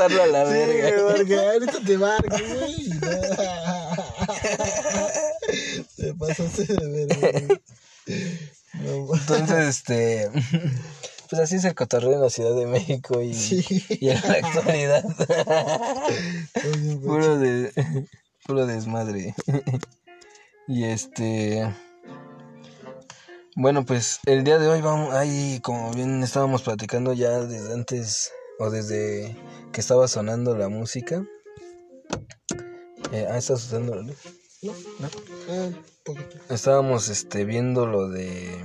a la verga. Sí, porque ahorita te marco, güey. Te pasaste de verga. No, Entonces, este. Pues así es el cotorreo en la Ciudad de México y, Sí. y en la actualidad. Puro, de, puro desmadre. y este. Bueno, pues el día de hoy vamos. Ahí, como bien estábamos platicando ya desde antes o desde que estaba sonando la música. Eh, ah, está sonando la luz. No, ¿No? poquito. Estábamos este, viendo lo de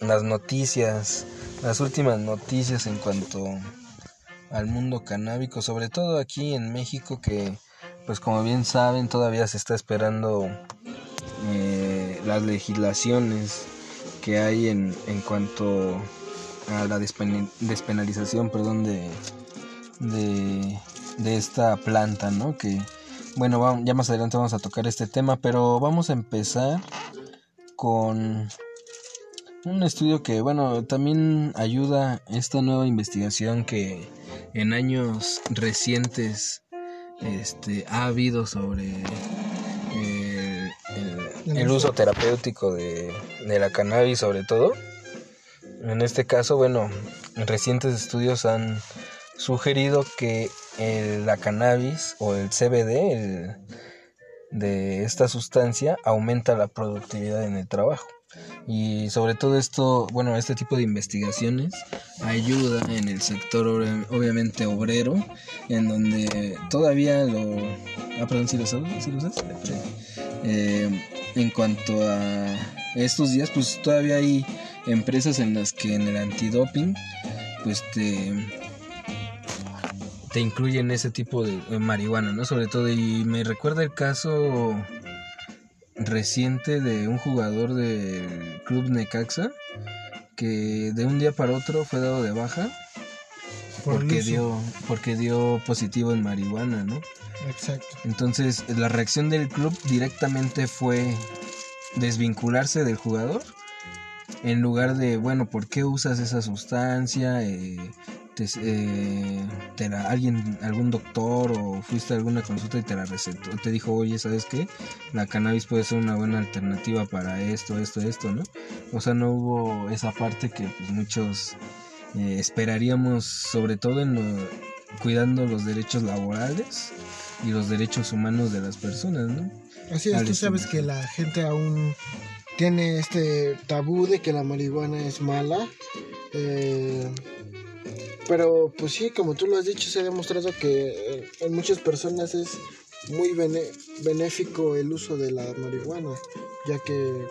las noticias, las últimas noticias en cuanto al mundo canábico, sobre todo aquí en México que, pues como bien saben, todavía se está esperando eh, las legislaciones que hay en, en cuanto a la despen- despenalización, perdón, de, de, de esta planta, ¿no? Que, bueno, vamos- ya más adelante vamos a tocar este tema, pero vamos a empezar con un estudio que, bueno, también ayuda esta nueva investigación que en años recientes este, ha habido sobre eh, el, el uso terapéutico de, de la cannabis sobre todo. En este caso, bueno, recientes estudios han sugerido que el- la cannabis o el CBD de esta sustancia aumenta la productividad en el trabajo. Y sobre todo esto, bueno, este tipo de investigaciones ayuda en el sector obviamente obrero, en donde todavía lo... Ah, perdón, ¿sí lo sabes? ¿Sí lo sabes? Eh, en cuanto a estos días, pues todavía hay empresas en las que en el antidoping, pues te te incluyen ese tipo de eh, marihuana, ¿no? Sobre todo, y me recuerda el caso reciente de un jugador del club Necaxa que de un día para otro fue dado de baja porque dio porque dio positivo en marihuana, ¿no? Exacto. Entonces, la reacción del club directamente fue desvincularse del jugador en lugar de, bueno, ¿por qué usas esa sustancia? Eh, te, eh, te la- alguien, algún doctor o fuiste a alguna consulta y te la recetó, te dijo, oye, ¿sabes qué? La cannabis puede ser una buena alternativa para esto, esto, esto, ¿no? O sea, no hubo esa parte que pues, muchos eh, esperaríamos, sobre todo en lo, cuidando los derechos laborales y los derechos humanos de las personas, ¿no? Así es, tú sabes que la gente aún tiene este tabú de que la marihuana es mala. eh, pero pues sí, como tú lo has dicho, se ha demostrado que eh, en muchas personas es muy benéfico el uso de la marihuana, ya que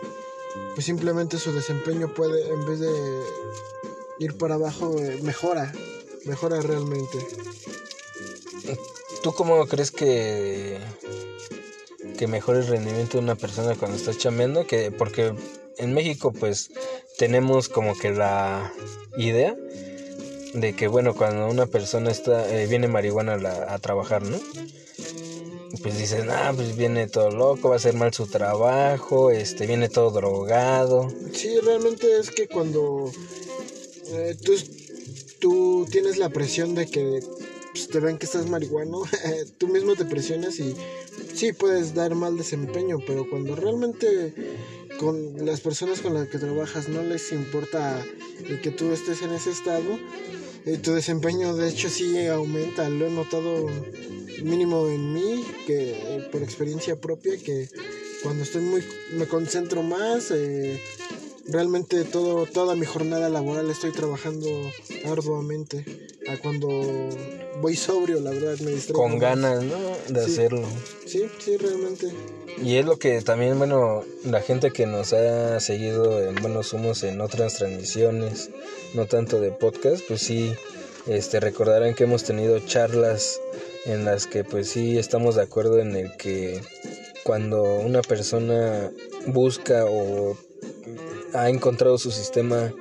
pues simplemente su desempeño puede, en vez de ir para abajo, eh, mejora, mejora realmente. ¿Tú cómo crees que, que mejore el rendimiento de una persona cuando está chameando? Que, porque en México pues tenemos como que la idea de que bueno, cuando una persona está eh, viene marihuana a, la- a trabajar, ¿no? Pues dicen, ah, pues viene todo loco, va a hacer mal su trabajo, este, viene todo drogado. Sí, realmente es que cuando eh, tú, tú tienes la presión de que pues, te ven que estás marihuano, tú mismo te presionas y sí puedes dar mal desempeño, pero cuando realmente con las personas con las que trabajas no les importa el que tú estés en ese estado, eh, tu desempeño de hecho sí aumenta, lo he notado mínimo en mí, que por experiencia propia, que cuando estoy muy, me concentro más, eh, realmente todo, toda mi jornada laboral estoy trabajando arduamente, a cuando voy sobrio, la verdad, me distraigo. Con ganas, ¿no? De Sí. hacerlo. Sí, sí, realmente. Y es lo que también, bueno, la gente que nos ha seguido en Buenos Humos en otras transmisiones, no tanto de podcast, pues sí, este, recordarán que hemos tenido charlas en las que pues sí estamos de acuerdo en el que cuando una persona busca o ha encontrado su sistema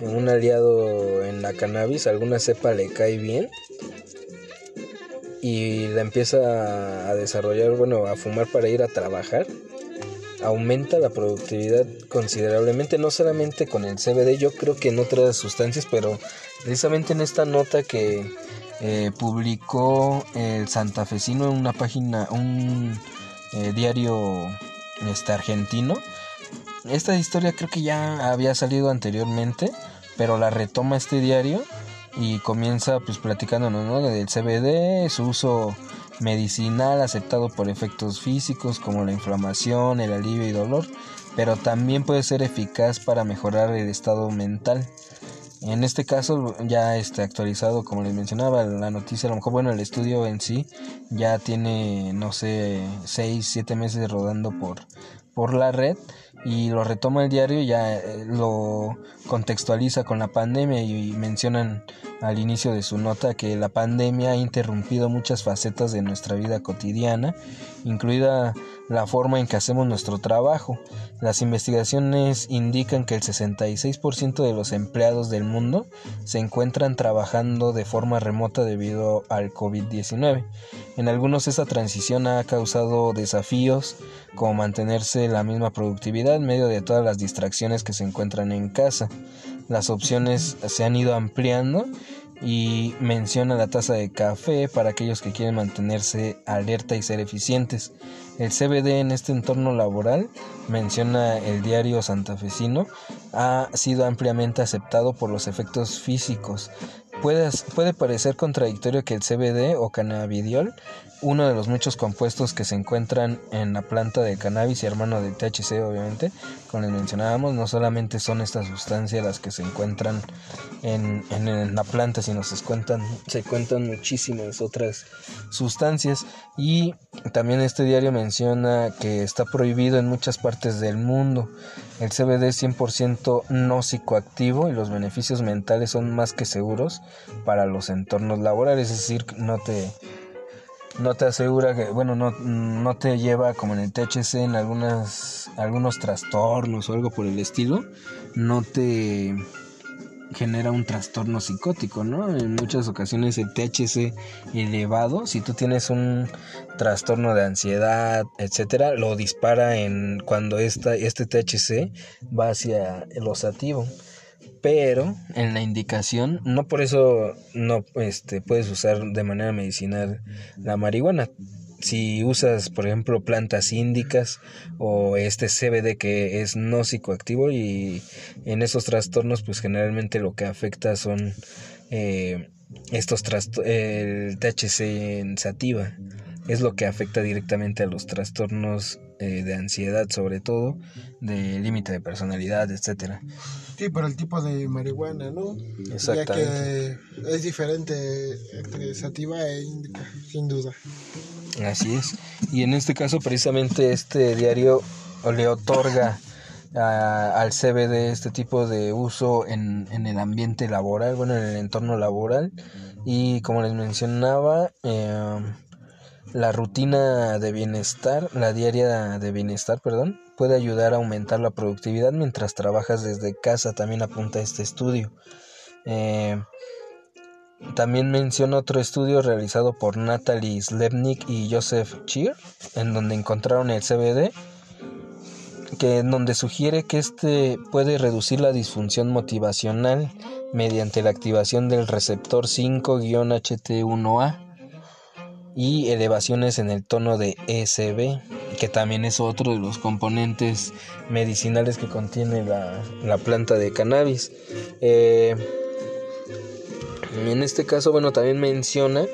un aliado en la cannabis, alguna cepa le cae bien y la empieza a desarrollar, bueno, a fumar para ir a trabajar, aumenta la productividad considerablemente, no solamente con el CBD, yo creo que en otras sustancias, pero precisamente en esta nota que, eh, publicó el santafesino en una página, un eh, diario este, argentino. Esta historia creo que ya había salido anteriormente, pero la retoma este diario y comienza pues platicándonos ¿no? del CBD, su uso medicinal aceptado por efectos físicos como la inflamación, el alivio y dolor, pero también puede ser eficaz para mejorar el estado mental. En este caso ya está actualizado, como les mencionaba, la noticia, a lo mejor, bueno, el estudio en sí ya tiene, no sé, 6, 7 meses rodando por, por la red y lo retoma el diario, ya eh, lo contextualiza con la pandemia y mencionan al inicio de su nota que la pandemia ha interrumpido muchas facetas de nuestra vida cotidiana, incluida la forma en que hacemos nuestro trabajo. Las investigaciones indican que el 66% de los empleados del mundo se encuentran trabajando de forma remota debido al COVID-19. En algunos esta transición ha causado desafíos como mantenerse la misma productividad en medio de todas las distracciones que se encuentran en casa. Las opciones se han ido ampliando y menciona la taza de café para aquellos que quieren mantenerse alerta y ser eficientes. El CBD en este entorno laboral, menciona el diario santafesino, ha sido ampliamente aceptado por los efectos físicos. Puede, puede parecer contradictorio que el CBD o cannabidiol uno de los muchos compuestos que se encuentran en la planta de cannabis y hermano de THC obviamente, como les mencionábamos, no solamente son estas sustancias las que se encuentran en, en, la planta, sino se cuentan, se cuentan muchísimas otras sustancias y también este diario menciona que está prohibido en muchas partes del mundo. El CBD es 100% no psicoactivo y los beneficios mentales son más que seguros para los entornos laborales, es decir, no te no te asegura que, bueno, no, no te lleva como en el THC en algunas, algunos trastornos o algo por el estilo, no te genera un trastorno psicótico, ¿no? En muchas ocasiones el THC elevado, si tú tienes un trastorno de ansiedad, etcétera, lo dispara en cuando esta, este THC va hacia el osativo pero en la indicación no por eso no este puedes usar de manera medicinal la marihuana. Si usas por ejemplo plantas índicas o este CBD que es no psicoactivo y en esos trastornos pues generalmente lo que afecta son eh, estos el THC en sativa es lo que afecta directamente a los trastornos eh, de ansiedad sobre todo, de límite de personalidad, etcétera. Sí, por el tipo de marihuana, ¿no? Exactamente. Ya que es diferente entre sativa e indica, sin duda. Así es. Y en este caso precisamente este diario le otorga al CBD este tipo de uso en, en el ambiente laboral, bueno, en el entorno laboral. Y como les mencionaba, eh, la rutina de bienestar, la diaria de bienestar, perdón, puede ayudar a aumentar la productividad mientras trabajas desde casa, también apunta este estudio. Eh, también menciona otro estudio realizado por Natalie Slebnik y Joseph Cheer, en donde encontraron el CBD, que en donde sugiere que este puede reducir la disfunción motivacional mediante la activación del receptor 5-HT1A y elevaciones en el tono de ECB, que también es otro de los componentes medicinales que contiene la, planta de cannabis. Eh, en este caso, bueno, también menciona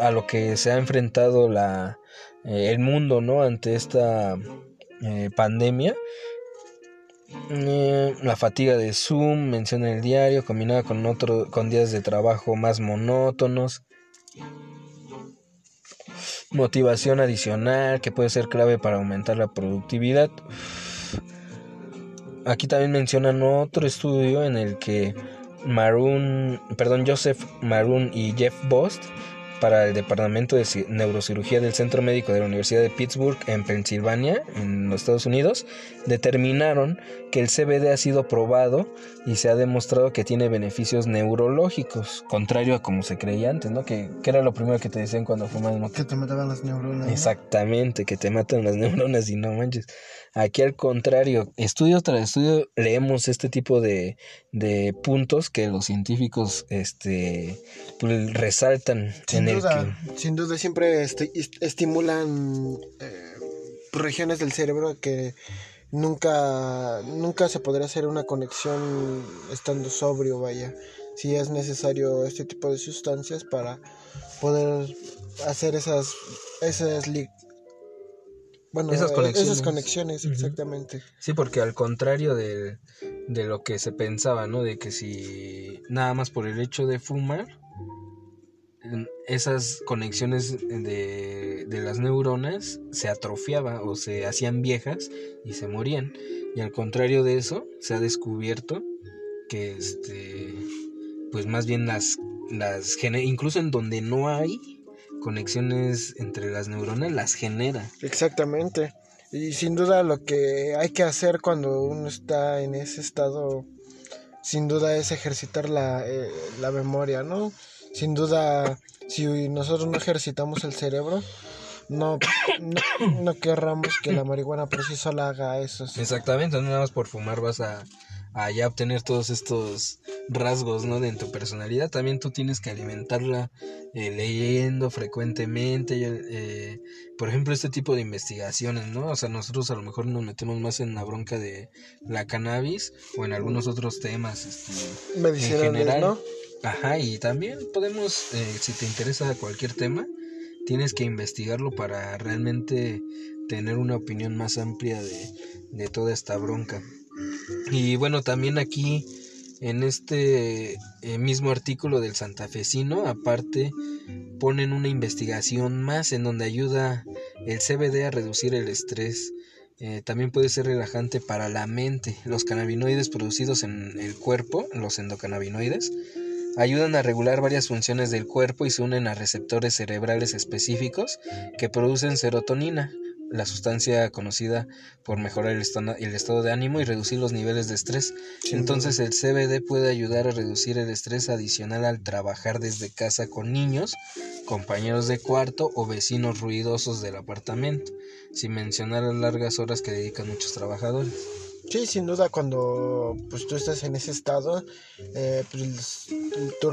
a lo que se ha enfrentado la, eh, el mundo, ¿no? Ante esta eh, pandemia. la fatiga de Zoom, menciona el diario, combinada con, otro, con días de trabajo más monótonos motivación adicional que puede ser clave para aumentar la productividad. Aquí también mencionan otro estudio en el que Maroon, perdón, Joseph Maroon y Jeff Bost para el Departamento de Neurocirugía del Centro Médico de la Universidad de Pittsburgh en Pensilvania, en los Estados Unidos, determinaron que el CBD ha sido probado y se ha demostrado que tiene beneficios neurológicos, contrario a como se creía antes, ¿no? Que, era lo primero que te decían cuando fumas mota. Que te mataban las neuronas. Exactamente, que te matan las neuronas y no manches. Aquí al contrario, estudio tras estudio leemos este tipo de, de puntos que los científicos este, pues, resaltan. Sin duda, sin duda siempre este, estimulan eh, regiones del cerebro que nunca, nunca se podría hacer una conexión estando sobrio, vaya. Si es necesario este tipo de sustancias para poder hacer esas, esas bueno, esas conexiones, exactamente. Sí, porque al contrario de, de, lo que se pensaba, ¿no? De que si nada más por el hecho de fumar, esas conexiones de, de las neuronas se atrofiaban o se hacían viejas y se morían. Y al contrario de eso, se ha descubierto que este pues más bien las las incluso en donde no hay conexiones entre las neuronas las genera. Exactamente. Y sin duda lo que hay que hacer cuando uno está en ese estado, sin duda es ejercitar la, eh, la memoria, ¿no? Sin duda, si nosotros no ejercitamos el cerebro, no, no, querramos que la marihuana por sí sola haga eso. Exactamente, no nada más por fumar vas a a ya obtener todos estos rasgos ¿no? de tu personalidad, también tú tienes que alimentarla eh, leyendo frecuentemente, eh, por ejemplo, este tipo de investigaciones, ¿no? O sea, nosotros a lo mejor nos metemos más en la bronca de la cannabis o en algunos otros temas este, en general. ¿no? Ajá, y también podemos, eh, si te interesa cualquier tema, tienes que investigarlo para realmente tener una opinión más amplia de, de toda esta bronca. Y bueno, también aquí en este eh, mismo artículo del santafesino, aparte ponen una investigación más en donde ayuda el CBD a reducir el estrés. Eh, también puede ser relajante para la mente. Los cannabinoides producidos en el cuerpo, los endocannabinoides, ayudan a regular varias funciones del cuerpo y se unen a receptores cerebrales específicos que producen serotonina, la sustancia conocida por mejorar el, el, estado de ánimo y reducir los niveles de estrés. Entonces el CBD puede ayudar a reducir el estrés adicional al trabajar desde casa con niños, compañeros de cuarto o vecinos ruidosos del apartamento, sin mencionar las largas horas que dedican muchos trabajadores. Sí, sin duda cuando pues tú estás en ese estado, eh, pues, tu,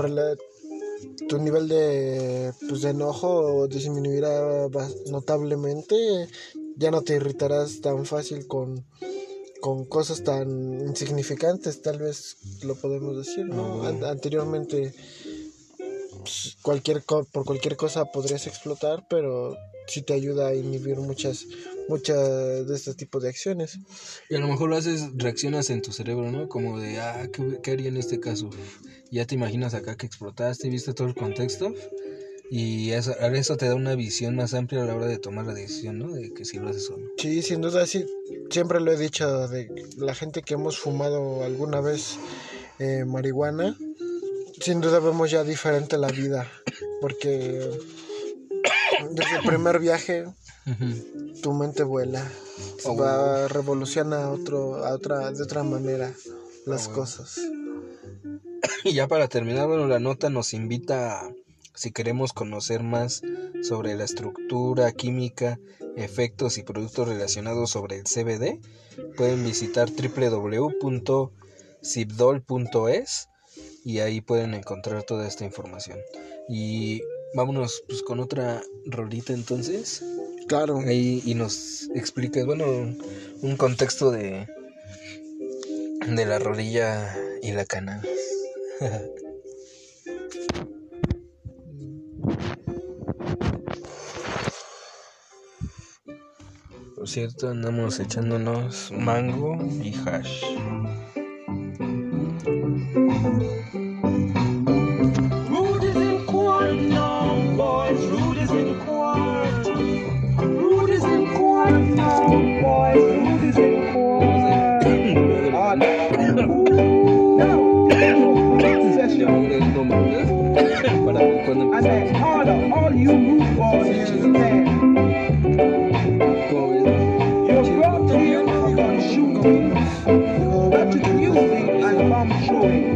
tu nivel de, pues, de enojo disminuirá notablemente. Ya no te irritarás tan fácil con, con cosas tan insignificantes, tal vez lo podemos decir, ¿no? anteriormente pues, cualquier por cualquier cosa podrías explotar, pero sí te ayuda a inhibir muchas muchas de este tipo de acciones. Y a lo mejor lo haces, reaccionas en tu cerebro, ¿no? Como de, ah, ¿qué, qué haría en este caso? Ya te imaginas acá que explotaste, viste todo el contexto. Y eso, eso te da una visión más amplia a la hora de tomar la decisión, ¿no? De que si lo haces o no. Sí, sin duda, sí. Siempre lo he dicho, de la gente que hemos fumado alguna vez eh, marihuana, sin duda vemos ya diferente la vida. Porque desde el primer viaje tu mente vuela. Oh, va a revolucionar a otro, a otra, de otra manera las oh, cosas. Y ya para terminar, bueno, la nota nos invita si queremos conocer más sobre la estructura química, efectos y productos relacionados sobre el CBD, pueden visitar www.zipdol.es y ahí pueden encontrar toda esta información. Y vámonos pues con otra rolita entonces. Claro. Y nos explicas, bueno, un contexto de de la rodilla y la cana. Por cierto, andamos echándonos mango y hash. and the harder all you move for is there. You're brought here for consuming, but to using and bomb showing.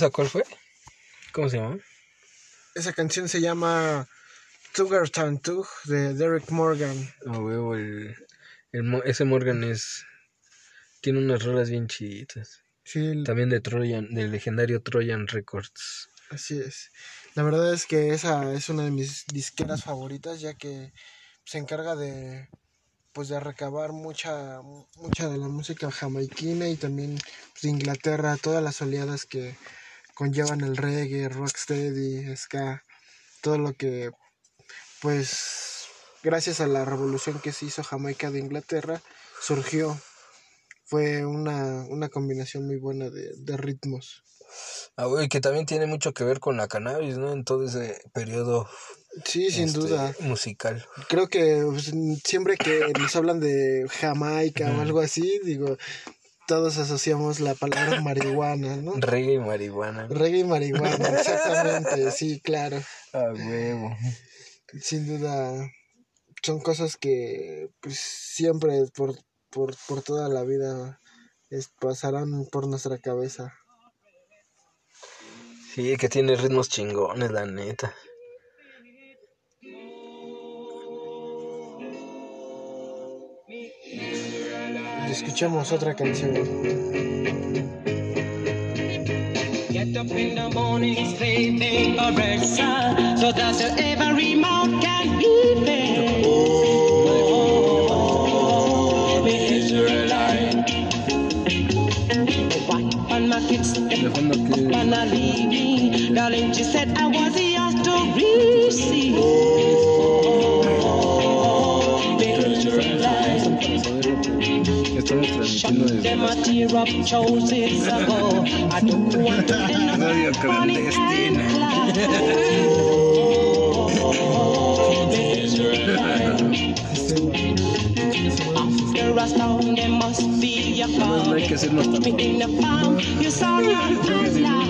Esa cuál fue? ¿Cómo se llama? esa canción se llama Sugar Tug de Derek Morgan. A huevo, el, el, Mo- ese Morgan es... Tiene unas rolas bien chiditas. Sí, el- También de Trojan, del legendario Trojan Records. así es. La verdad es que esa es una de mis disqueras favoritas, ya que se encarga de pues de recabar mucha mucha de la música jamaiquina y también pues, de Inglaterra, todas las oleadas que conllevan el reggae, rocksteady, ska, todo lo que pues gracias a la revolución que se hizo Jamaica de Inglaterra surgió fue una, una combinación muy buena de, de ritmos. Ah, güey, que también tiene mucho que ver con la cannabis, ¿no? En todo ese periodo Sí, sin este, duda. musical. Creo que pues, siempre que nos hablan de Jamaica o algo así, digo, todos asociamos la palabra marihuana, ¿no? Reggae y marihuana. Reggae y marihuana, exactamente, sí, claro. A huevo. Sin duda, son cosas que pues, siempre por, por, por toda la vida es- pasarán por nuestra cabeza. Sí, que tiene ritmos chingones, la neta. Y escuchemos otra canción. Get up in the morning, sleeping a red sun, so that your every mouth can hear it. Oh, me Israelite. Why on my kids De fondo que them a tear up choices ago. I don't want to end up funny and. After a storm, there must be a no calm. hay que hacernos Me in the farm, you saw my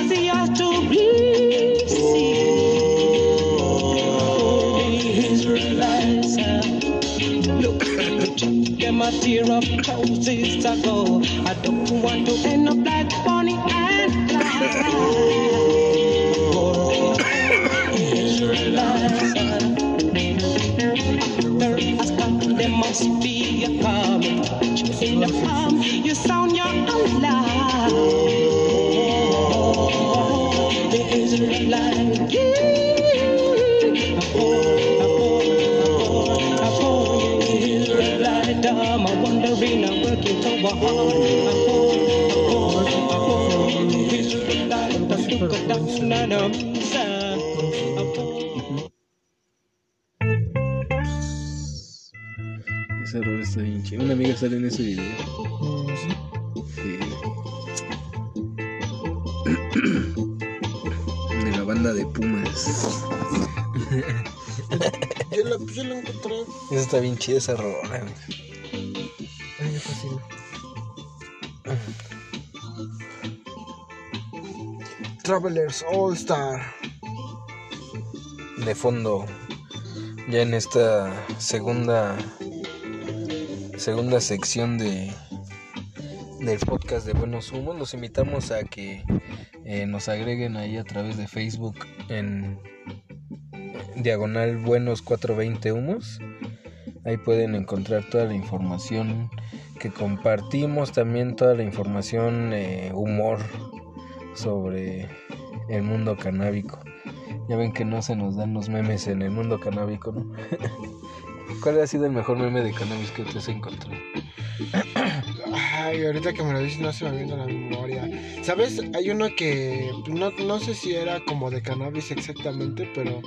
my tear of roses I go. I don't want to end up like Bonnie and Clyde. Oh, there must be a problem. You sound Ese error está bien chido. Una amiga sale en ese video. Sí. De la banda de Pumas. Yo la, yo la encontré. Esa está bien chida esa rola, güey. Travelers All Star. de fondo ya en esta segunda segunda sección de del podcast de Buenos Humos los invitamos a que eh, nos agreguen ahí a través de Facebook en diagonal buenos 420 humos ahí pueden encontrar toda la información que compartimos también toda la información eh, humor sobre el mundo canábico ya ven que no se nos dan los memes en el mundo canábico, ¿no? ¿Cuál ha sido el mejor meme de cannabis que te has encontrado? Ay, ahorita que me lo dices no se me viene a la memoria. ¿Sabes? Hay uno que no, no sé si era como de cannabis exactamente, pero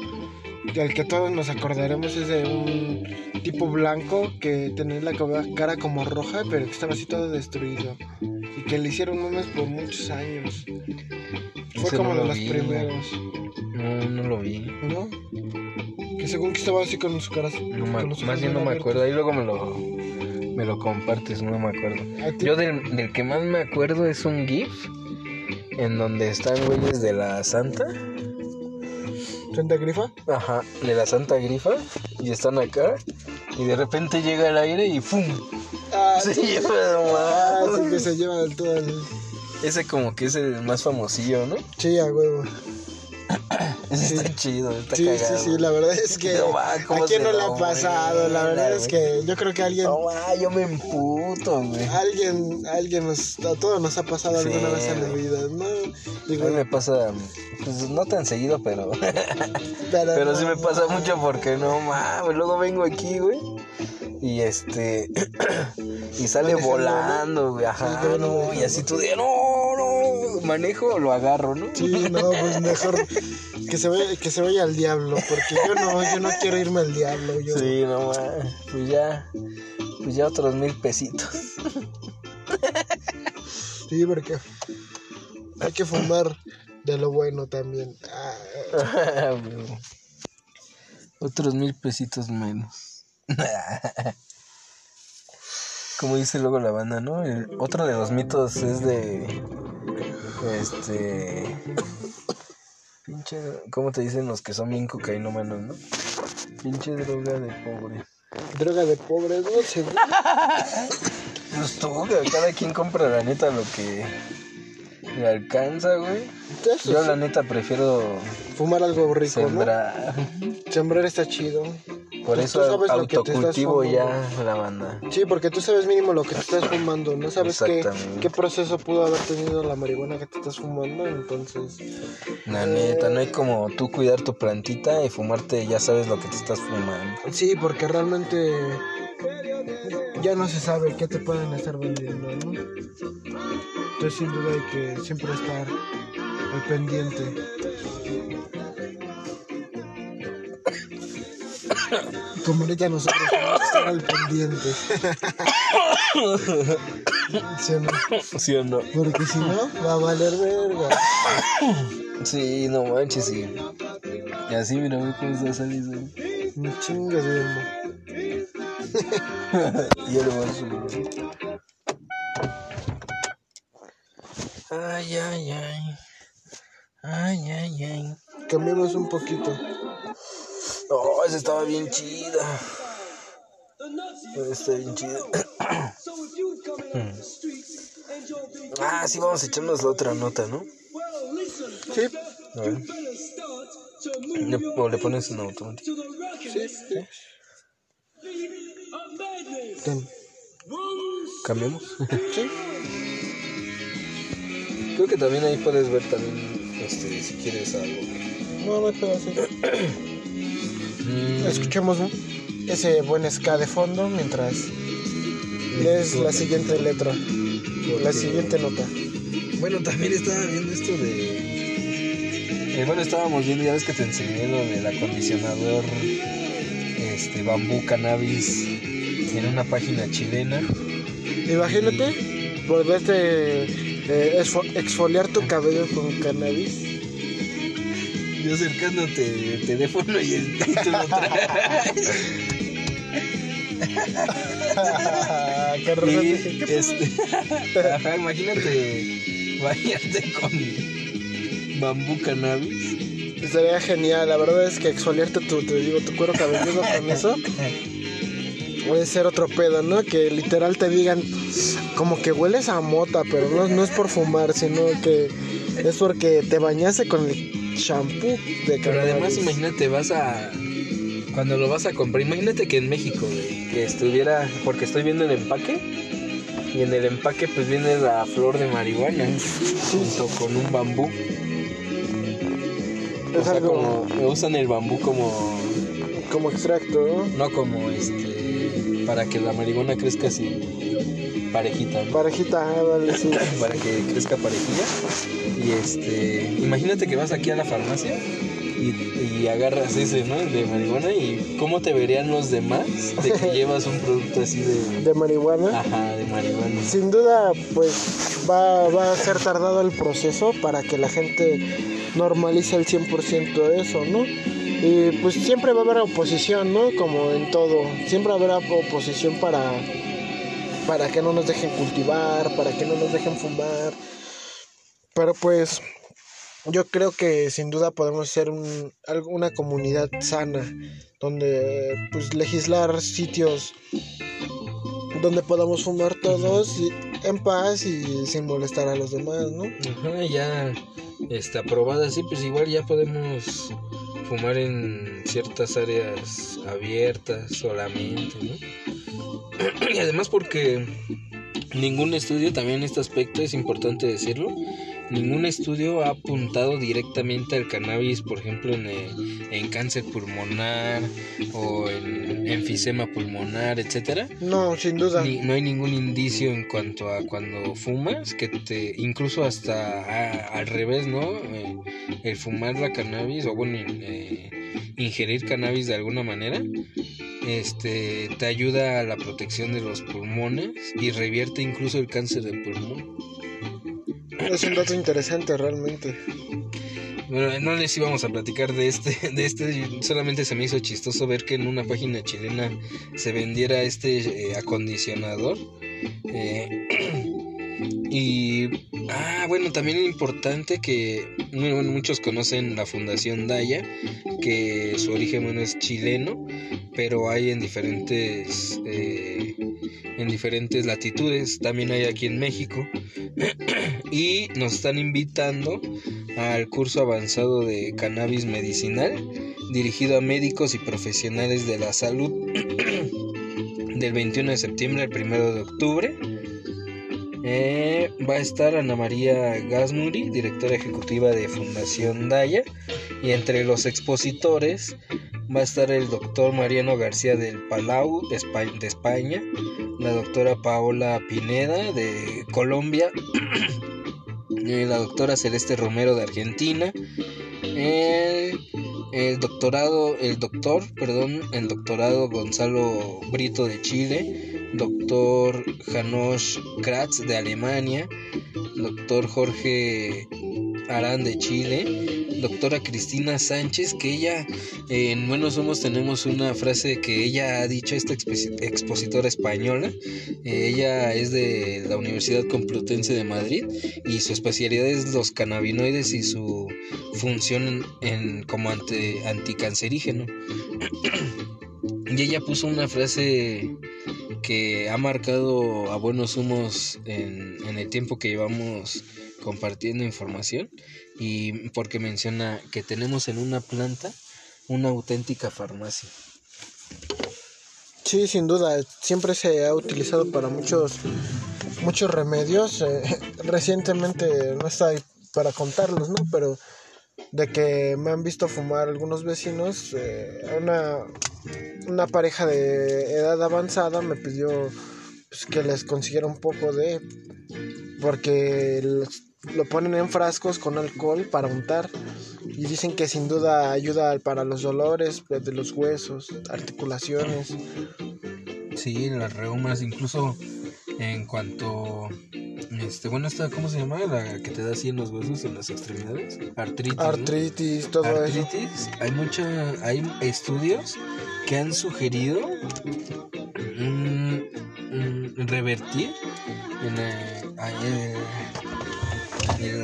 el que todos nos acordaremos es de un tipo blanco que tenía la cara como roja, pero que estaba así todo destruido. Y que le hicieron memes por muchos años. Fue Ese como no de lo los vi, primeros, No, no lo vi. ¿no? Que según que estaba así con sus caras. No con los más bien no me abiertos. acuerdo. Ahí luego me lo, me lo compartes, no me acuerdo. Yo del, del que más me acuerdo es un GIF en donde están güeyes de la Santa. ¿Santa Grifa? Ajá, de la Santa Grifa. Y están acá. Y de repente llega el aire y ¡fum! Ah, Se sí. lleva Ah, sí que se lleva del todo el... Ese como que es el más famosillo, ¿no? Sí, a huevo. Sí. está chido, está Sí, cagado. sí, sí, la verdad es que No, va, cómo a quién no le ha pasado, la verdad es que yo creo que alguien, No, va, yo me emputo, güey. alguien, alguien nos, a todos nos ha pasado Sí, alguna vez en la vida, ¿no? A Digo, mí me pasa, pues no tan seguido, pero pero, pero sí me pasa mucho porque no mames, luego vengo aquí, güey. Y este y sale volando, güey, ajá, Sí, y así tú de no, manejo o lo agarro, ¿no? Sí, no, pues mejor que se vaya, que se vaya al diablo, porque yo no, yo no quiero irme al diablo, yo. Sí, no mames, pues ya, pues ya otros mil pesitos. Sí, porque hay que fumar de lo bueno también. Ah. Otros mil pesitos menos. Como dice luego la banda, ¿no? El- otro de los mitos es de. Este. Pinche. ¿Cómo te dicen los que son bien cocainómanos, no? Pinche droga de pobre. droga de pobres, no sé. Tú, güey, cada quien compra la neta lo que le alcanza, güey. Eso Yo sí, la neta prefiero Fumar algo rico, sembrar. ¿no? Sembrar está chido. Por Pues eso sabes autocultivo ya la banda. Sí, porque tú sabes mínimo lo que te estás fumando, no sabes qué, proceso pudo haber tenido la marihuana que te estás fumando, entonces... La neta, no hay como tú cuidar tu plantita y fumarte, ya sabes lo que te estás fumando. Sí, porque realmente ya no se sabe qué te pueden estar vendiendo, ¿no? Entonces sin duda hay que siempre estar al pendiente. Como ahorita nosotros estar al pendiente. ¿Sí o no? ¿Sí o no? Porque si no, va a valer verga. Sí, no manches, sí. Y así, mira, cómo está saliendo. De humo. Y yo le voy a subir. Ay, ay, ay. Ay, ay, ay. Cambiemos un poquito. Oh, esa estaba bien chida. Está bien chido. ah, sí, vamos a echarnos la otra nota, ¿no? Sí, A ver. Le, o le pones en automático. sí, sí. Ten. ¿Cambiamos? Sí. Creo que también ahí puedes ver también, este, si quieres algo. No, no hay pedo así. Mm, Escuchemos ese buen ska de fondo mientras lees la siguiente letra, la siguiente nota. Bueno, también estaba viendo esto de... eh, bueno, estábamos viendo, ya ves que te enseñé lo del acondicionador este, bambú cannabis en una página chilena. Imagínate volverte eh, exfoliar tu cabello con cannabis. Yo acercándote el teléfono y, el, tú lo traes. Y, este, ajá, imagínate bañarte con bambú cannabis. Estaría genial, la verdad es que exfoliarte tu, te digo, tu cuero cabelludo con eso puede ser otro pedo, ¿no? Que literal te digan como que hueles a mota, pero no, no es por fumar, sino que es porque te bañaste con el shampoo de Pero además cannabis. imagínate, vas a... Cuando lo vas a comprar, imagínate que en México, güey, que estuviera... Porque estoy viendo el empaque. Y en el empaque pues viene la flor de marihuana junto con un bambú. O Es sea, algo como usan el bambú como como extracto, ¿no? no como este para que la marihuana crezca así parejita, ¿no? Parejita, dale, sí. para que crezca parejilla. Y este, imagínate que vas aquí a la farmacia y, y agarras ese, ¿no? De marihuana y cómo te verían los demás de que llevas un producto así de, De marihuana. ajá, de marihuana. Sin duda, pues va, va a ser tardado el proceso para que la gente normalice el 100% de eso, ¿no? Y pues siempre va a haber oposición, ¿no? Como en todo. Siempre habrá oposición para, para que no nos dejen cultivar, para que no nos dejen fumar. Pero pues yo creo que sin duda podemos ser un, una comunidad sana, donde pues legislar sitios donde podamos fumar todos en paz y sin molestar a los demás, ¿no? Ajá, ya está aprobada así, pues igual ya podemos fumar en ciertas áreas abiertas solamente, ¿no? Y además porque ningún estudio, también este aspecto es importante decirlo, ningún estudio ha apuntado directamente al cannabis, por ejemplo, en, eh, en cáncer pulmonar o en enfisema pulmonar, etcétera. No, sin duda. Ni- no hay ningún indicio en cuanto a cuando fumas que te incluso hasta a- al revés no Eh, el fumar la cannabis o bueno eh, ingerir cannabis de alguna manera este te ayuda a la protección de los pulmones y revierte incluso el cáncer de pulmón Es un dato interesante realmente. bueno no les íbamos a platicar de este de este solamente se me hizo chistoso ver que en una página chilena se vendiera este eh, acondicionador Eh, y ah bueno también es importante que bueno, muchos conocen la fundación Daya que su origen bueno es chileno pero hay en diferentes eh, en diferentes latitudes también hay aquí en México y nos están invitando al curso avanzado de cannabis medicinal dirigido a médicos y profesionales de la salud del 21 de septiembre al 1 de octubre. Eh, va a estar Ana María Gasmuri, directora ejecutiva de Fundación Daya, y entre los expositores va a estar el doctor Mariano García del Palau de Espa- de España, la doctora Paola Pineda de Colombia, eh, la doctora Celeste Romero de Argentina, el doctorado, el doctor, perdón, el doctorado Gonzalo Brito de Chile, doctor Janos Kratz de Alemania, doctor Jorge Arán de Chile, doctora Cristina Sánchez, que ella en Buenos Somos tenemos una frase que ella ha dicho, esta exposi- expositora española, eh, ella es de la Universidad Complutense de Madrid y su especialidad es los cannabinoides y su función en, como anticancerígeno. Y ella puso una frase que ha marcado a buenos humos en, el tiempo que llevamos compartiendo información y porque menciona que tenemos en una planta una auténtica farmacia. Sí, sin duda, siempre se ha utilizado para muchos muchos remedios. eh, recientemente no está para contarlos, ¿no? Pero de que me han visto fumar algunos vecinos, eh, una, una pareja de edad avanzada me pidió pues, que les consiguiera un poco de... porque lo ponen en frascos con alcohol para untar y dicen que sin duda ayuda para los dolores de los huesos, articulaciones. Sí, las reumas, incluso en cuanto. Este, bueno, esta, ¿cómo se llama? La que te da así en los huesos, en las extremidades. Artritis. ¿no? Artritis, todo eso. Artritis. Hay mucha, hay estudios que han sugerido mm, mm, revertir en, eh,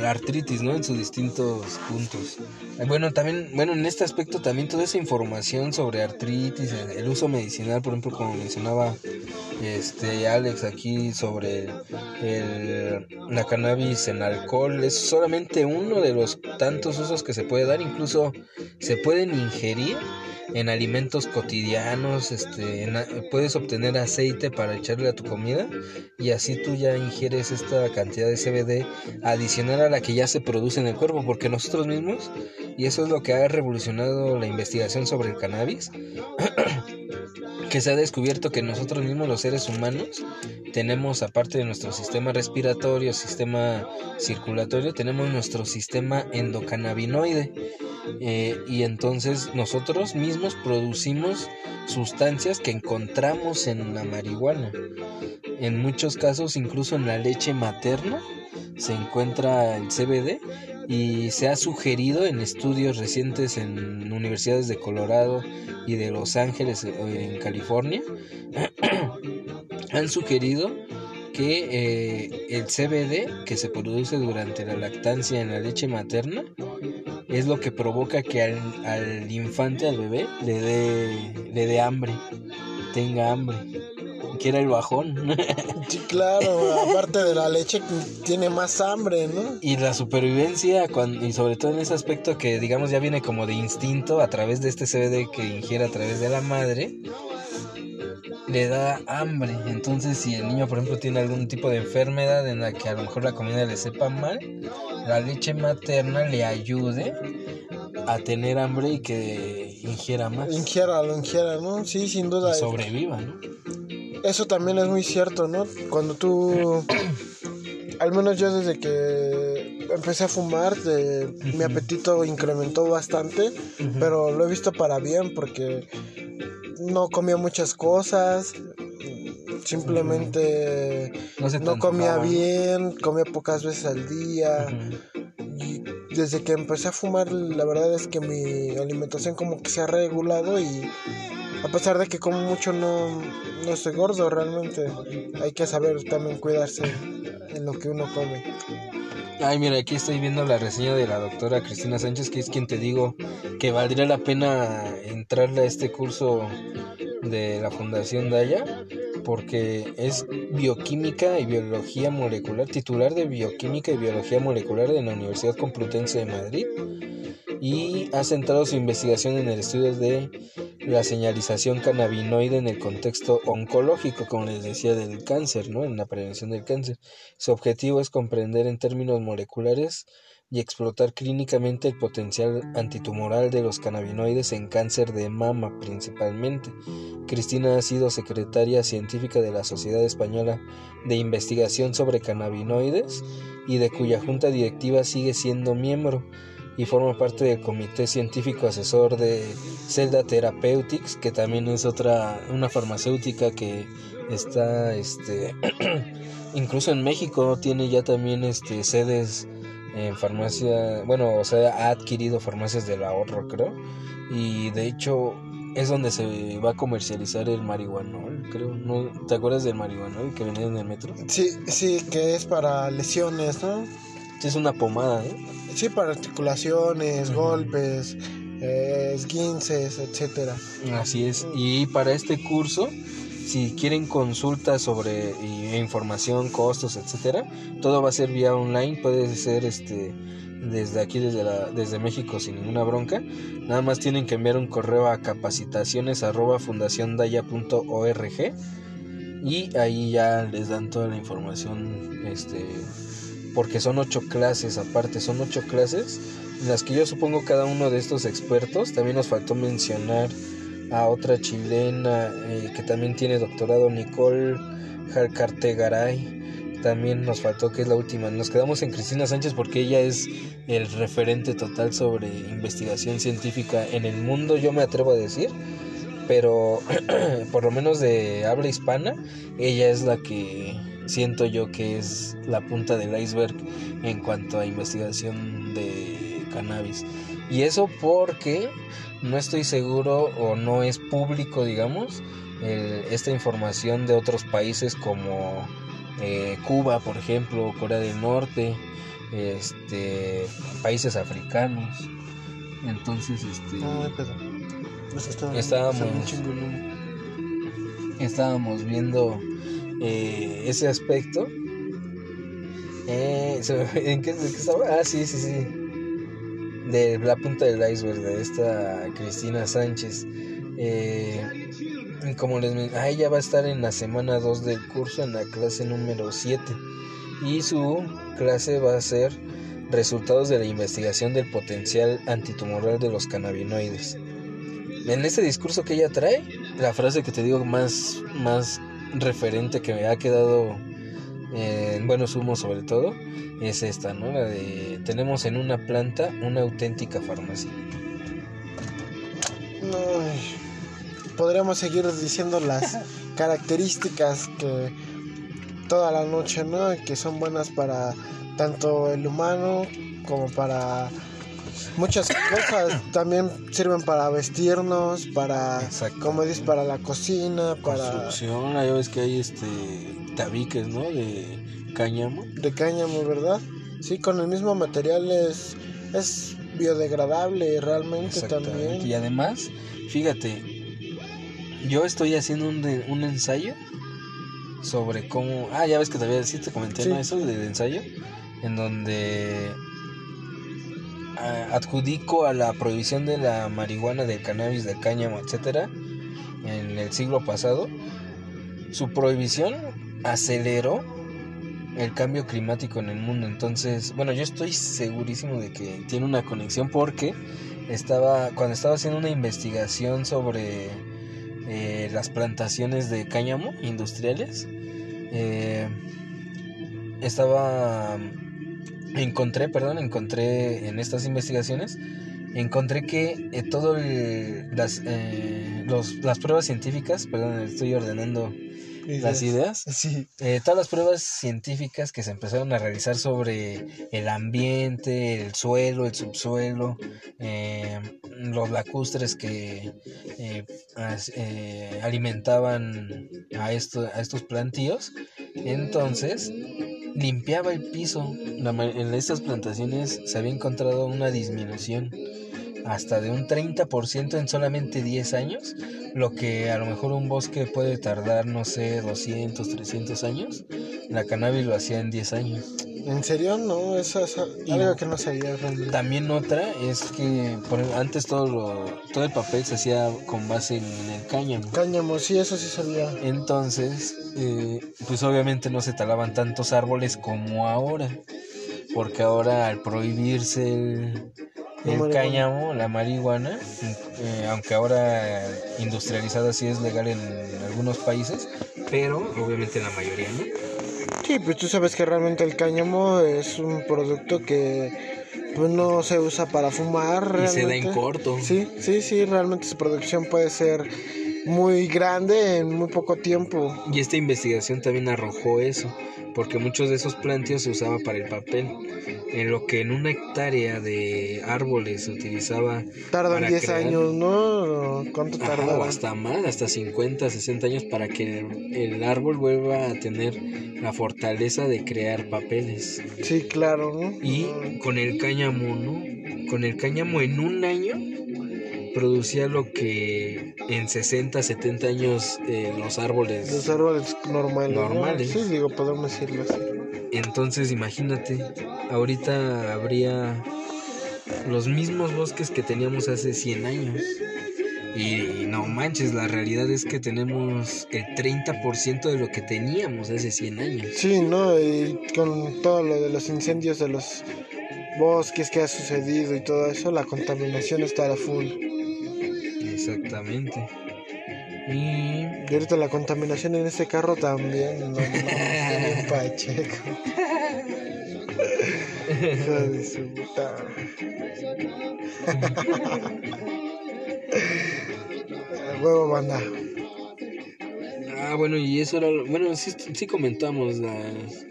el artritis, ¿no? En sus distintos puntos. Eh, Bueno, también, bueno, en este aspecto también toda esa información sobre artritis, el, el uso medicinal, por ejemplo, como mencionaba este Alex aquí sobre el, la cannabis en alcohol, es solamente uno de los tantos usos que se puede dar, incluso se pueden ingerir en alimentos cotidianos, este, en puedes obtener aceite para echarle a tu comida y así tú ya ingieres esta cantidad de CBD adicional a la que ya se produce en el cuerpo, porque nosotros mismos, y eso es lo que ha revolucionado la investigación sobre el cannabis, que se ha descubierto que nosotros mismos los seres humanos tenemos aparte de nuestro sistema respiratorio, sistema circulatorio, tenemos nuestro sistema endocannabinoide. Eh, y entonces nosotros mismos producimos sustancias que encontramos en la marihuana. En muchos casos, incluso en la leche materna, se encuentra el CBD y se ha sugerido en estudios recientes en universidades de Colorado y de Los Ángeles eh, en California, han sugerido que eh, el CBD que se produce durante la lactancia en la leche materna es lo que provoca que al, al infante, al bebé, le dé, le dé hambre, tenga hambre, quiera el bajón. Sí, claro, aparte de la leche tiene más hambre, ¿no? y la supervivencia, cuan- y sobre todo en ese aspecto que digamos ya viene como de instinto a través de este CBD que ingiere a través de la madre, le da hambre. Entonces si el niño por ejemplo tiene algún tipo de enfermedad en la que a lo mejor la comida le sepa mal, la leche materna le ayude a tener hambre y que ingiera más. Ingiera, lo ingiera, ¿no? Sí, sin duda. y sobreviva, ¿no? Eso también es muy cierto, ¿no? Cuando tú, al menos yo desde que empecé a fumar, de- mi apetito incrementó bastante, pero lo he visto para bien porque no comía muchas cosas, simplemente No comía bien, comía pocas veces al día. Y desde que empecé a fumar, la verdad es que mi alimentación como que se ha regulado y a pesar de que como mucho no, no estoy gordo realmente, hay que saber también cuidarse en lo que uno come. Ay, mira, aquí estoy viendo la reseña de la doctora Cristina Sánchez, que es quien te digo que valdría la pena entrarle a este curso de la Fundación Daya, porque es bioquímica y biología molecular, titular de bioquímica y biología molecular de la Universidad Complutense de Madrid, y ha centrado su investigación en el estudio de la señalización cannabinoide en el contexto oncológico, como les decía, del cáncer, ¿no? En la prevención del cáncer. Su objetivo es comprender en términos moleculares y explotar clínicamente el potencial antitumoral de los cannabinoides en cáncer de mama principalmente. Cristina ha sido secretaria científica de la Sociedad Española de Investigación sobre Cannabinoides y de cuya junta directiva sigue siendo miembro y forma parte del comité científico asesor de Celda Therapeutics, que también es otra una farmacéutica que está este incluso en México tiene ya también este sedes en farmacia, bueno, o sea, ha adquirido farmacias del ahorro, creo, y de hecho es donde se va a comercializar el marihuanol, creo. ¿No? ¿Te acuerdas del marihuanol que venía en el metro? Sí, sí, que es para lesiones, ¿no? Sí, es una pomada, ¿eh? Sí, para articulaciones, golpes, eh, esguinces, etcétera. Así es. Y para este curso, si quieren consultas sobre y- información, costos, etcétera, todo va a ser vía online. Puede ser este desde aquí, desde, la, desde México, sin ninguna bronca. Nada más tienen que enviar un correo a capacitaciones arroba fundaciondaya.org y ahí ya les dan toda la información. Este, porque son ocho clases aparte, son ocho clases en las que yo supongo cada uno de estos expertos. También nos faltó mencionar a otra chilena eh, que también tiene doctorado, Nicole Jarcartegaray. También nos faltó que es la última. Nos quedamos en Cristina Sánchez porque ella es el referente total sobre investigación científica en el mundo, yo me atrevo a decir. Pero por lo menos de habla hispana, ella es la que siento yo que es la punta del iceberg en cuanto a investigación de cannabis. Y eso porque no estoy seguro o no es público, digamos, el- esta información de otros países como eh, Cuba, por ejemplo, Corea del Norte, este, países africanos. Entonces, este, No, no hay pedo. Eso está- Estábamos- está bien chingo el humo. estábamos viendo eh, ese aspecto. Eh, ¿En qué, estaba? Ah, sí, sí, sí. De la punta del iceberg, de esta Cristina Sánchez. Eh, como les men- ah, ella va a estar en la semana 2 del curso, en la clase número 7. Y su clase va a ser resultados de la investigación del potencial antitumoral de los cannabinoides. En este discurso que ella trae, la frase que te digo más, más referente que me ha quedado en buenos humos sobre todo, es esta, ¿no? La de tenemos en una planta una auténtica farmacia. Podríamos seguir diciendo las características que toda la noche, ¿no? Que son buenas para tanto el humano como para muchas cosas. También sirven para vestirnos, para, como dices, para la cocina, para Construcción, ya ves que hay este tabiques, ¿no? De cáñamo. de cáñamo, ¿verdad? Sí, con el mismo material es, es biodegradable realmente también. Y además, fíjate, yo estoy haciendo un, de- un ensayo sobre cómo... Ah, ya ves que todavía sí te comenté. Eso del ensayo, en donde ah, adjudico a la prohibición de la marihuana, del cannabis, del cáñamo, etcétera, en el siglo pasado, su prohibición aceleró el cambio climático en el mundo. Entonces, bueno, yo estoy segurísimo de que tiene una conexión porque estaba cuando estaba haciendo una investigación sobre eh, las plantaciones de cáñamo industriales, eh, estaba encontré, perdón, encontré en estas investigaciones encontré que eh, todo el- las eh, los- las pruebas científicas, perdón, estoy ordenando las ideas. Sí, Eh, todas las pruebas científicas que se empezaron a realizar sobre el ambiente, el suelo, el subsuelo, eh, los lacustres que eh, eh, alimentaban a, esto, a estos plantíos, entonces limpiaba el piso. En estas plantaciones se había encontrado una disminución hasta de un 30% en solamente 10 años, lo que a lo mejor un bosque puede tardar, no sé, 200, 300 años. La cannabis lo hacía en 10 años. ¿En serio? No, eso es algo que no sabía realmente. También otra es que por ejemplo, antes todo, lo, todo el papel se hacía con base en el cáñamo. Cáñamo, sí, eso sí sabía. Entonces, eh, pues obviamente no se talaban tantos árboles como ahora. Porque ahora al prohibirse el, el cáñamo, la marihuana, eh, aunque ahora industrializada sí es legal en algunos países, pero obviamente en la mayoría no. Sí, pues tú sabes que realmente el cáñamo es un producto que pues no se usa para fumar. Y se da en realmente. corto. Sí, sí, sí, realmente su producción puede ser muy grande en muy poco tiempo. Y esta investigación también arrojó eso, porque muchos de esos plantíos se usaba para el papel, en lo que en una hectárea de árboles se utilizaba Tardan para 10 crear- años, ¿no? ¿Cuánto tarda? o hasta más, hasta 50, 60 años para que el, el árbol vuelva a tener la fortaleza de crear papeles. Sí, claro, ¿no? Y con el cáñamo, ¿no? Con el cáñamo en un año producía lo que en 60, 70 años eh, los árboles. Los árboles normales. ¿no? Normales. Sí, digo, podemos decirlo así. Entonces imagínate, ahorita habría los mismos bosques que teníamos hace 100 años. Y, no manches, la realidad es que tenemos el 30% de lo que teníamos hace 100 años. Sí, ¿no? Y con todo lo de los incendios de los bosques que ha sucedido y todo eso, la contaminación está a full. Exactamente. Y Y ahorita la contaminación en este carro también, no, no, bien pacheco. Hijo de su puta. A Huevo banda. Ah, bueno, y eso era. Bueno, sí, sí comentamos. las-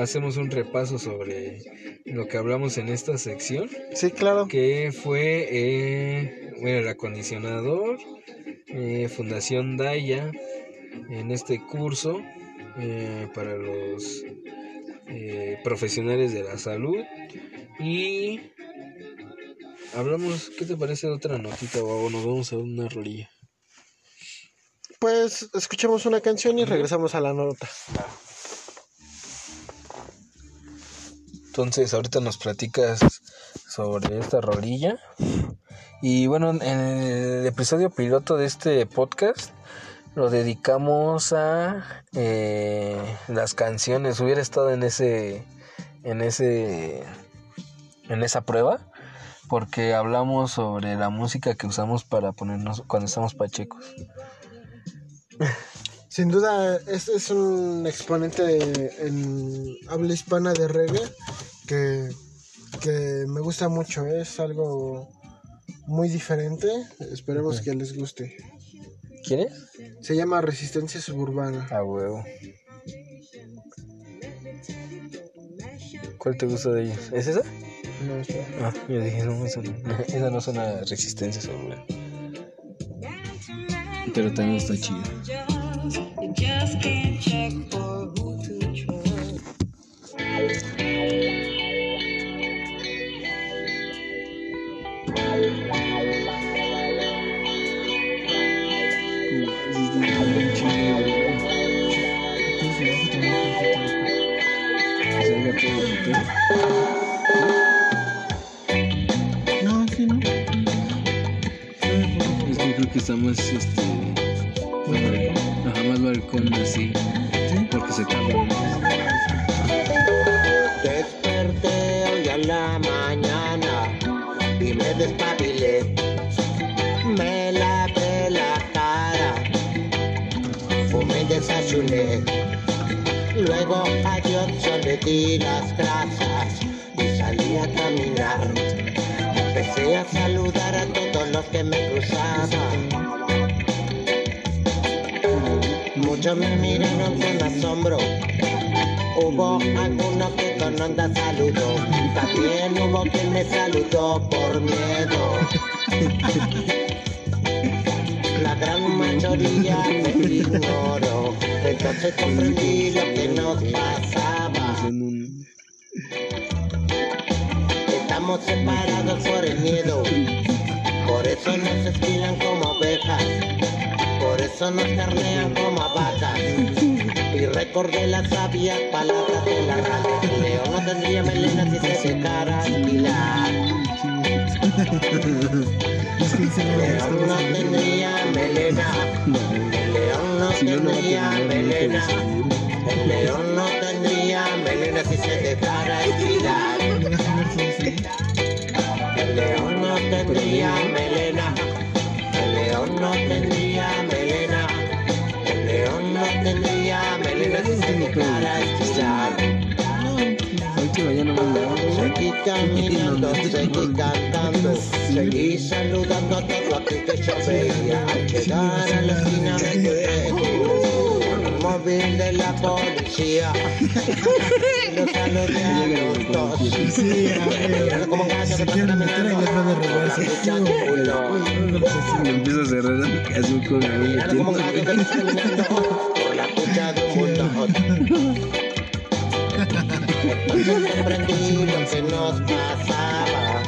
hacemos un repaso sobre lo que hablamos en esta sección. Sí, claro. Que fue. eh, bueno, el acondicionador. eh, Fundación Daya. En este curso. eh, para los eh, profesionales de la salud. Y. Hablamos, ¿qué te parece de otra notita o nos vamos a una rolilla? Pues escuchamos una canción y regresamos a la nota. Entonces, ahorita nos platicas sobre esta rolilla. Y bueno, en el episodio piloto de este podcast lo dedicamos a eh, las canciones. Hubiera estado en ese, en ese, en esa prueba, porque hablamos sobre la música que usamos para ponernos cuando estamos pachecos. Sin duda, es, es un exponente de- en habla hispana de reggae que, que me gusta mucho. Es algo muy diferente. Esperemos que les guste. ¿Quién es? Se llama Resistencia Suburbana. A huevo. ¿Cuál te gusta de ellos? ¿Es esa? No, espera. Ah, yo dije, no, esa no, esa no suena a resistencia sobre. Pero también está chido. You que creo que El león no tendría melena. El león no tendría melena. El león no tendría melena si se dejara alquilar. El león no tendría melena. El león no tendría melena. El león no tendría melena si se dejara alquilar. Seguí caminando, seguí cantando, seguí saludando a todo aquel que yo veía. Al llegar a la esquina me un móvil de la policía. Y los saludé a los dos. Sí, a ver. Como gallo que pasa caminando. Me empiezo a cerrar así con la como gallo que pasa caminando por la pucha de un bulldog. Comprendí lo que nos pasaba.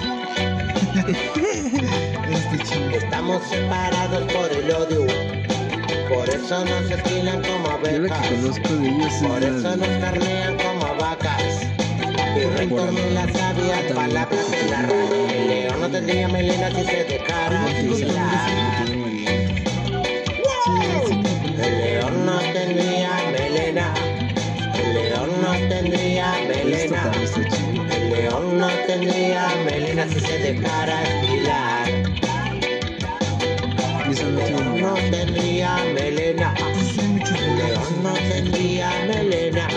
Este. Estamos separados por el odio. Por eso nos esquilan como es Por eso nos carnean como vacas. Y retorné las sabias palabras de la radio. El león no tendría melena si se dejara no tendría melena si se dejara esquilar. León no tendría melena. El león no tendría melena.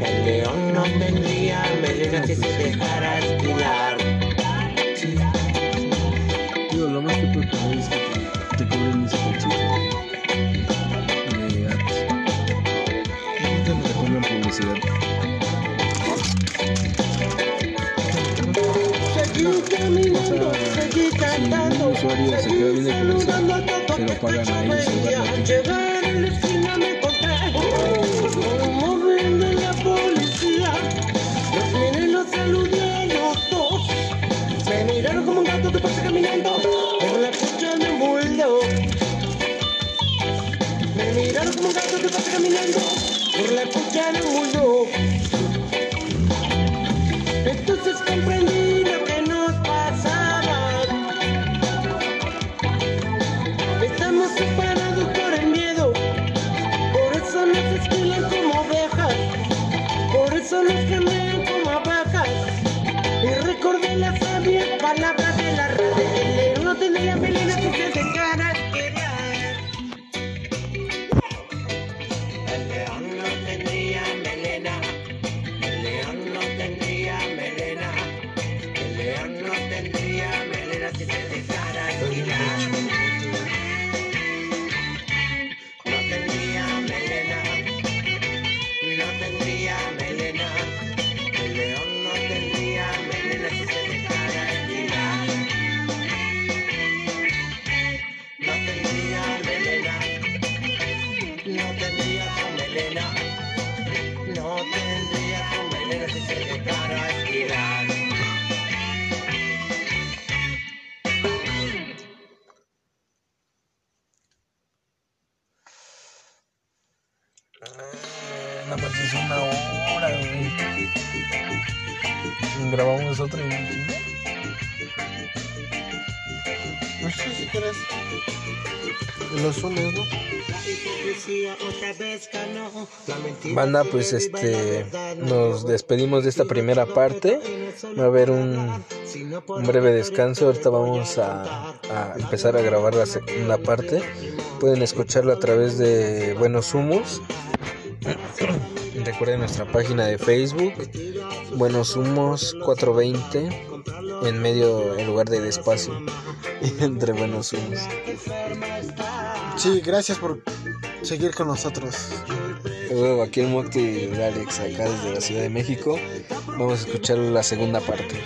El león no tendría melena si se dejara esquilar. Digo, lo más que pasar es que te, te cobren ese cachito móvil de la policía. Los miré y los saludé a los dos. Me miraron como un gato que pasa caminando por la pucha de un bulldog. Me miraron como un gato que pasa caminando por la pucha de un melena si se Banda, pues este nos despedimos de esta primera parte. Va a haber un, un breve descanso. Ahorita vamos a, a empezar a grabar la segunda parte. Pueden escucharlo a través de Buenos Humos. Recuerden nuestra página de Facebook, Buenos Humos 420, en medio, en lugar del espacio, entre Buenos Humos. Sí, gracias por seguir con nosotros. Luego aquí el Mocti de Alex, acá desde la Ciudad de México. Vamos a escuchar la segunda parte.